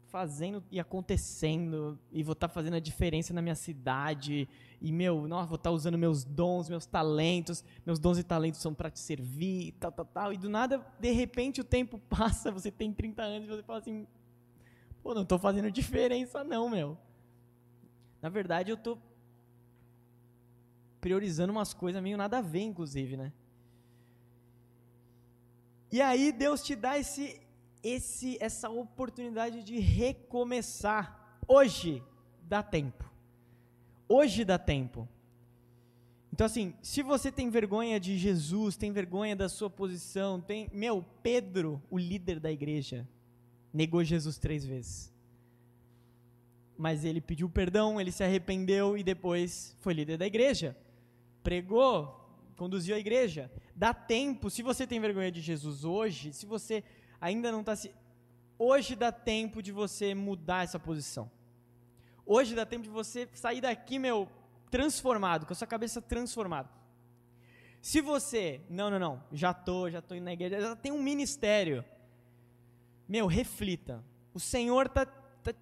fazendo e acontecendo, e vou estar tá fazendo a diferença na minha cidade, e meu, nossa, vou estar tá usando meus dons, meus talentos, meus dons e talentos são para te servir, tal, tal, tal, e do nada, de repente o tempo passa, você tem 30 anos e você fala assim, pô, não estou fazendo diferença não, meu. Na verdade, eu estou priorizando umas coisas meio nada a ver, inclusive, né? E aí Deus te dá esse, esse, essa oportunidade de recomeçar. Hoje dá tempo. Hoje dá tempo. Então, assim, se você tem vergonha de Jesus, tem vergonha da sua posição, tem. Meu, Pedro, o líder da igreja, negou Jesus três vezes. Mas ele pediu perdão, ele se arrependeu e depois foi líder da igreja. Pregou, conduziu a igreja. Dá tempo, se você tem vergonha de Jesus hoje, se você ainda não está se. Hoje dá tempo de você mudar essa posição. Hoje dá tempo de você sair daqui, meu, transformado, com a sua cabeça transformada. Se você, não, não, não, já tô, já tô indo na igreja, já tem um ministério. Meu, reflita. O Senhor tá, tá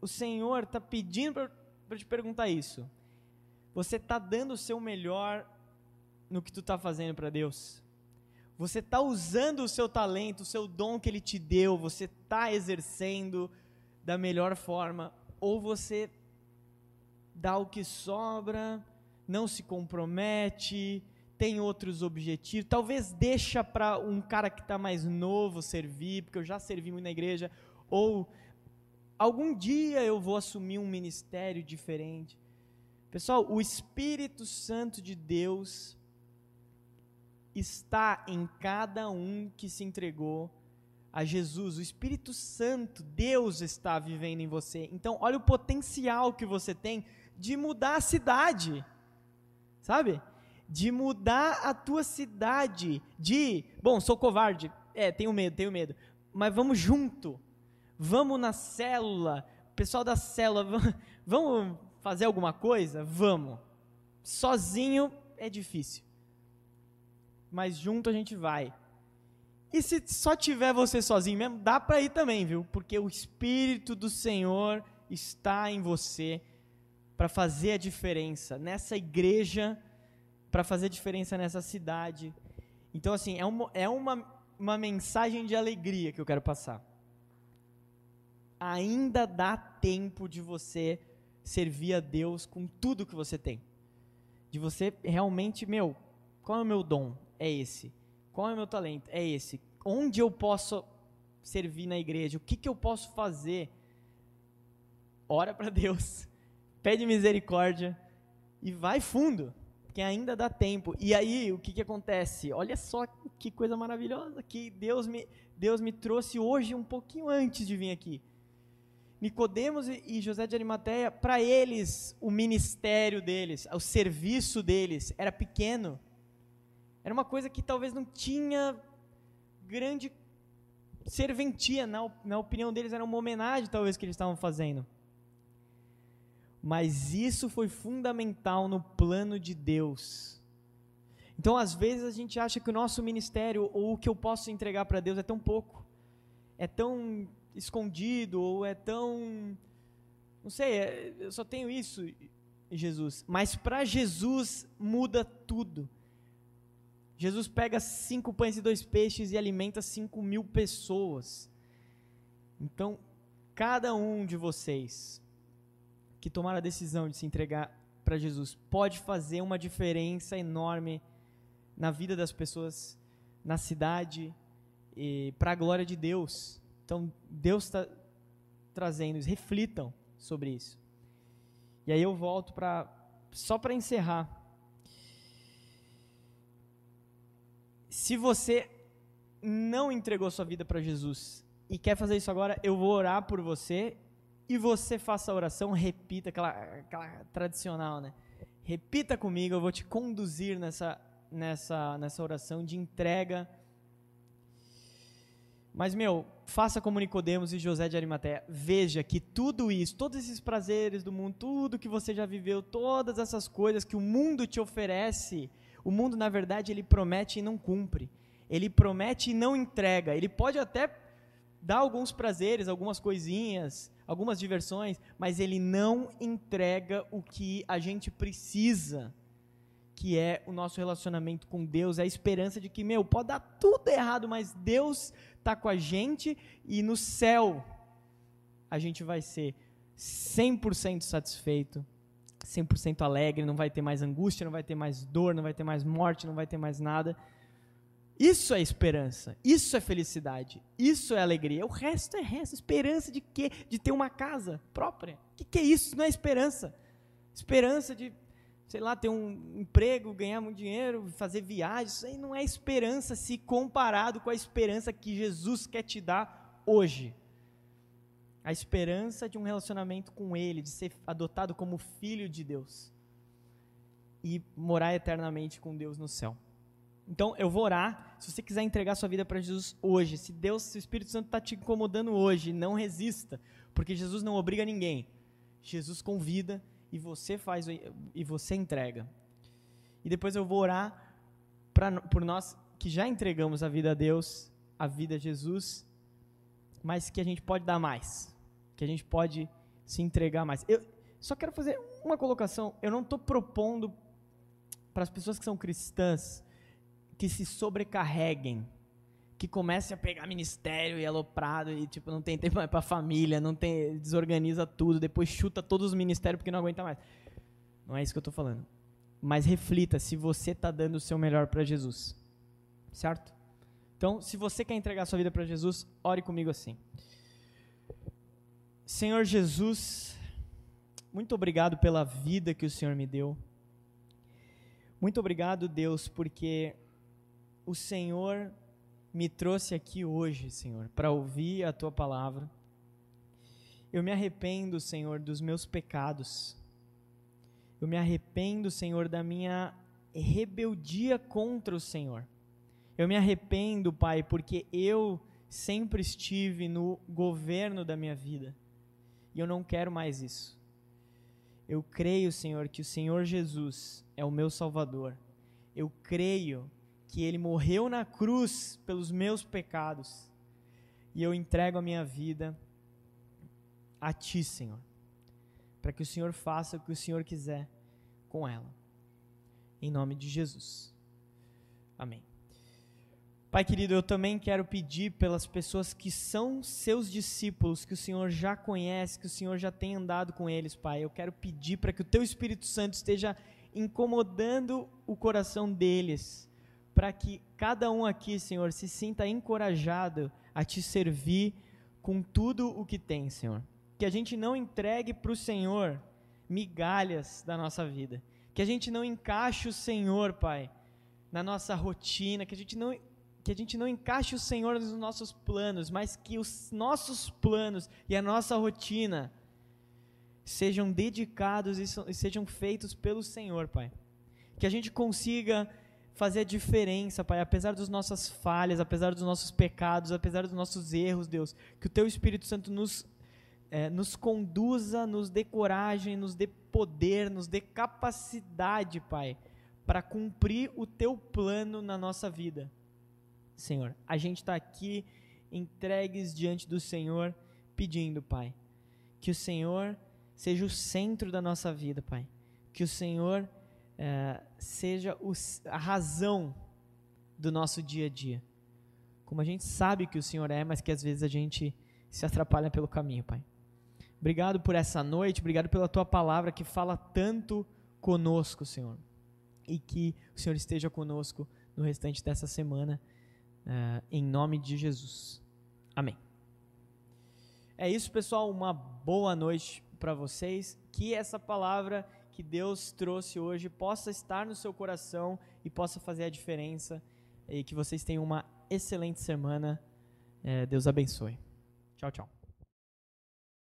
o Senhor tá pedindo para te perguntar isso. Você tá dando o seu melhor no que tu está fazendo para Deus? Você está usando o seu talento, o seu dom que Ele te deu, você está exercendo da melhor forma, ou você dá o que sobra, não se compromete, tem outros objetivos, talvez deixa para um cara que está mais novo servir, porque eu já servi muito na igreja, ou algum dia eu vou assumir um ministério diferente. Pessoal, o Espírito Santo de Deus está em cada um que se entregou a Jesus. O Espírito Santo, Deus está vivendo em você. Então, olha o potencial que você tem de mudar a cidade. Sabe? De mudar a tua cidade. De, bom, sou covarde. É, tenho medo, tenho medo. Mas vamos junto. Vamos na célula. Pessoal da célula, vamos fazer alguma coisa? Vamos. Sozinho é difícil mas junto a gente vai. E se só tiver você sozinho mesmo, dá para ir também, viu? Porque o Espírito do Senhor está em você para fazer a diferença nessa igreja, para fazer a diferença nessa cidade. Então, assim, é, uma, é uma, uma mensagem de alegria que eu quero passar. Ainda dá tempo de você servir a Deus com tudo que você tem. De você realmente, meu, qual é o meu dom? É esse. Qual é o meu talento? É esse. Onde eu posso servir na igreja? O que, que eu posso fazer? Ora para Deus, pede misericórdia e vai fundo, porque ainda dá tempo. E aí, o que, que acontece? Olha só que coisa maravilhosa que Deus me, Deus me trouxe hoje, um pouquinho antes de vir aqui. Nicodemos e José de Arimateia, para eles, o ministério deles, o serviço deles era pequeno. Era uma coisa que talvez não tinha grande serventia, na, na opinião deles, era uma homenagem, talvez, que eles estavam fazendo. Mas isso foi fundamental no plano de Deus. Então, às vezes, a gente acha que o nosso ministério, ou o que eu posso entregar para Deus, é tão pouco, é tão escondido, ou é tão. Não sei, é, eu só tenho isso. Jesus. Mas para Jesus muda tudo. Jesus pega cinco pães e dois peixes e alimenta cinco mil pessoas. Então, cada um de vocês que tomar a decisão de se entregar para Jesus pode fazer uma diferença enorme na vida das pessoas, na cidade, para a glória de Deus. Então, Deus está trazendo, reflitam sobre isso. E aí eu volto para só para encerrar. Se você não entregou sua vida para Jesus e quer fazer isso agora, eu vou orar por você e você faça a oração, repita aquela, aquela tradicional, né? Repita comigo, eu vou te conduzir nessa nessa nessa oração de entrega mas, meu, faça como Nicodemos e José de Arimateia. Veja que tudo isso, todos esses prazeres do mundo, tudo que você já viveu, todas essas coisas que o mundo te oferece, o mundo, na verdade, ele promete e não cumpre. Ele promete e não entrega. Ele pode até dar alguns prazeres, algumas coisinhas, algumas diversões, mas ele não entrega o que a gente precisa que é o nosso relacionamento com Deus, é a esperança de que, meu, pode dar tudo errado, mas Deus está com a gente e no céu a gente vai ser 100% satisfeito, 100% alegre, não vai ter mais angústia, não vai ter mais dor, não vai ter mais morte, não vai ter mais nada. Isso é esperança, isso é felicidade, isso é alegria. O resto é resto. Esperança de quê? De ter uma casa própria. O que, que é isso? Não é esperança. Esperança de sei lá, ter um emprego, ganhar muito dinheiro, fazer viagens, isso aí não é esperança se comparado com a esperança que Jesus quer te dar hoje. A esperança de um relacionamento com Ele, de ser adotado como filho de Deus e morar eternamente com Deus no céu. Então, eu vou orar. Se você quiser entregar sua vida para Jesus hoje, se Deus, se o Espírito Santo está te incomodando hoje, não resista, porque Jesus não obriga ninguém. Jesus convida e você faz e você entrega. E depois eu vou orar pra, por nós que já entregamos a vida a Deus, a vida a Jesus, mas que a gente pode dar mais, que a gente pode se entregar mais. Eu só quero fazer uma colocação. Eu não estou propondo para as pessoas que são cristãs que se sobrecarreguem que comece a pegar ministério e aloprado e tipo não tem tempo mais para família, não tem desorganiza tudo, depois chuta todos os ministérios porque não aguenta mais. Não é isso que eu estou falando. Mas reflita se você está dando o seu melhor para Jesus. Certo? Então, se você quer entregar sua vida para Jesus, ore comigo assim. Senhor Jesus, muito obrigado pela vida que o Senhor me deu. Muito obrigado, Deus, porque o Senhor me trouxe aqui hoje, Senhor, para ouvir a tua palavra. Eu me arrependo, Senhor, dos meus pecados. Eu me arrependo, Senhor, da minha rebeldia contra o Senhor. Eu me arrependo, Pai, porque eu sempre estive no governo da minha vida. E eu não quero mais isso. Eu creio, Senhor, que o Senhor Jesus é o meu Salvador. Eu creio que ele morreu na cruz pelos meus pecados. E eu entrego a minha vida a ti, Senhor, para que o Senhor faça o que o Senhor quiser com ela. Em nome de Jesus. Amém. Pai querido, eu também quero pedir pelas pessoas que são seus discípulos, que o Senhor já conhece, que o Senhor já tem andado com eles, Pai. Eu quero pedir para que o Teu Espírito Santo esteja incomodando o coração deles para que cada um aqui, Senhor, se sinta encorajado a te servir com tudo o que tem, Senhor. Que a gente não entregue para o Senhor migalhas da nossa vida. Que a gente não encaixe o Senhor, Pai, na nossa rotina. Que a gente não, que a gente não encaixe o Senhor nos nossos planos, mas que os nossos planos e a nossa rotina sejam dedicados e sejam feitos pelo Senhor, Pai. Que a gente consiga fazer a diferença, Pai, apesar das nossas falhas, apesar dos nossos pecados, apesar dos nossos erros, Deus, que o Teu Espírito Santo nos, é, nos conduza, nos dê coragem, nos dê poder, nos dê capacidade, Pai, para cumprir o Teu plano na nossa vida. Senhor, a gente está aqui entregues diante do Senhor, pedindo, Pai, que o Senhor seja o centro da nossa vida, Pai que o Senhor é, seja o, a razão do nosso dia a dia. Como a gente sabe que o Senhor é, mas que às vezes a gente se atrapalha pelo caminho, Pai. Obrigado por essa noite, obrigado pela tua palavra que fala tanto conosco, Senhor. E que o Senhor esteja conosco no restante dessa semana, uh, em nome de Jesus. Amém. É isso, pessoal. Uma boa noite para vocês. Que essa palavra que Deus trouxe hoje possa estar no seu coração e possa fazer a diferença. E que vocês tenham uma excelente semana. É, Deus abençoe. Tchau, tchau.